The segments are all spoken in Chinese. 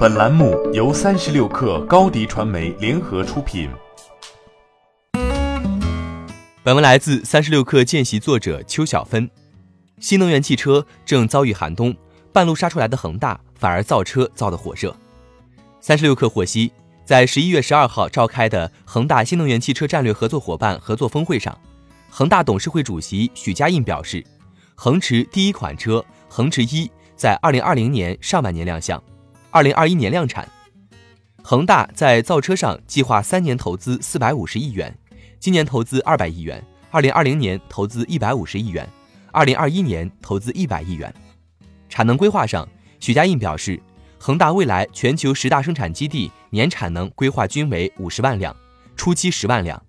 本栏目由三十六氪高低传媒联合出品。本文来自三十六氪见习作者邱小芬。新能源汽车正遭遇寒冬，半路杀出来的恒大反而造车造得火热。三十六氪获悉，在十一月十二号召开的恒大新能源汽车战略合作伙伴合作峰会上，恒大董事会主席许家印表示，恒驰第一款车恒驰一在二零二零年上半年亮相。二零二一年量产，恒大在造车上计划三年投资四百五十亿元，今年投资二百亿元，二零二零年投资一百五十亿元，二零二一年投资一百亿元。产能规划上，许家印表示，恒大未来全球十大生产基地年产能规划均为五十万辆，初期十万辆。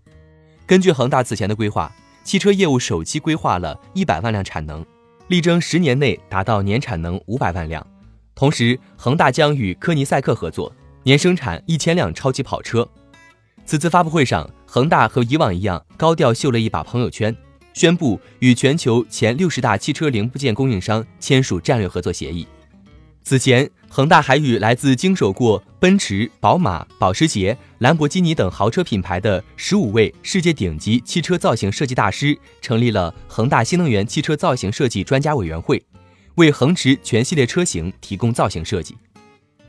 根据恒大此前的规划，汽车业务首期规划了一百万辆产能，力争十年内达到年产能五百万辆。同时，恒大将与科尼赛克合作，年生产一千辆超级跑车。此次发布会上，恒大和以往一样高调秀了一把朋友圈，宣布与全球前六十大汽车零部件供应商签署战略合作协议。此前，恒大还与来自经手过奔驰、宝马、保时捷、兰博基尼等豪车品牌的十五位世界顶级汽车造型设计大师，成立了恒大新能源汽车造型设计专家委员会。为恒驰全系列车型提供造型设计。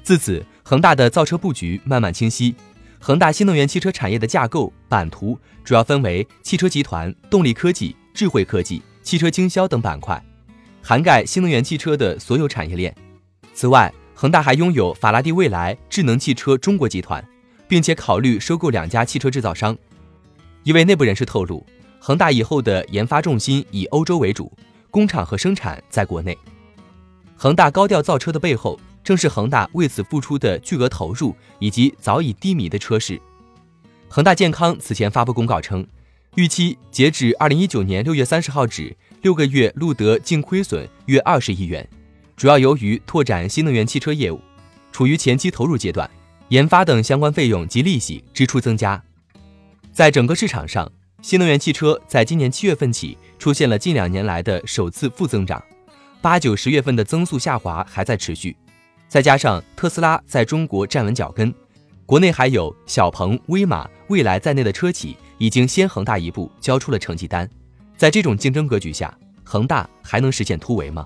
自此，恒大的造车布局慢慢清晰。恒大新能源汽车产业的架构版图主要分为汽车集团、动力科技、智慧科技、汽车经销等板块，涵盖新能源汽车的所有产业链。此外，恒大还拥有法拉第未来智能汽车中国集团，并且考虑收购两家汽车制造商。一位内部人士透露，恒大以后的研发重心以欧洲为主，工厂和生产在国内。恒大高调造车的背后，正是恒大为此付出的巨额投入以及早已低迷的车市。恒大健康此前发布公告称，预期截止二零一九年六月三十号止，六个月录得净亏损约二十亿元，主要由于拓展新能源汽车业务，处于前期投入阶段，研发等相关费用及利息支出增加。在整个市场上，新能源汽车在今年七月份起出现了近两年来的首次负增长。八九十月份的增速下滑还在持续，再加上特斯拉在中国站稳脚跟，国内还有小鹏、威马、蔚来在内的车企已经先恒大一步交出了成绩单。在这种竞争格局下，恒大还能实现突围吗？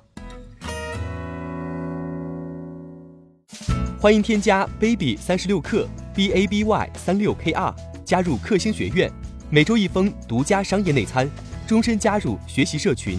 欢迎添加 baby 三十六克 b a b y 三六 k r 加入克星学院，每周一封独家商业内参，终身加入学习社群。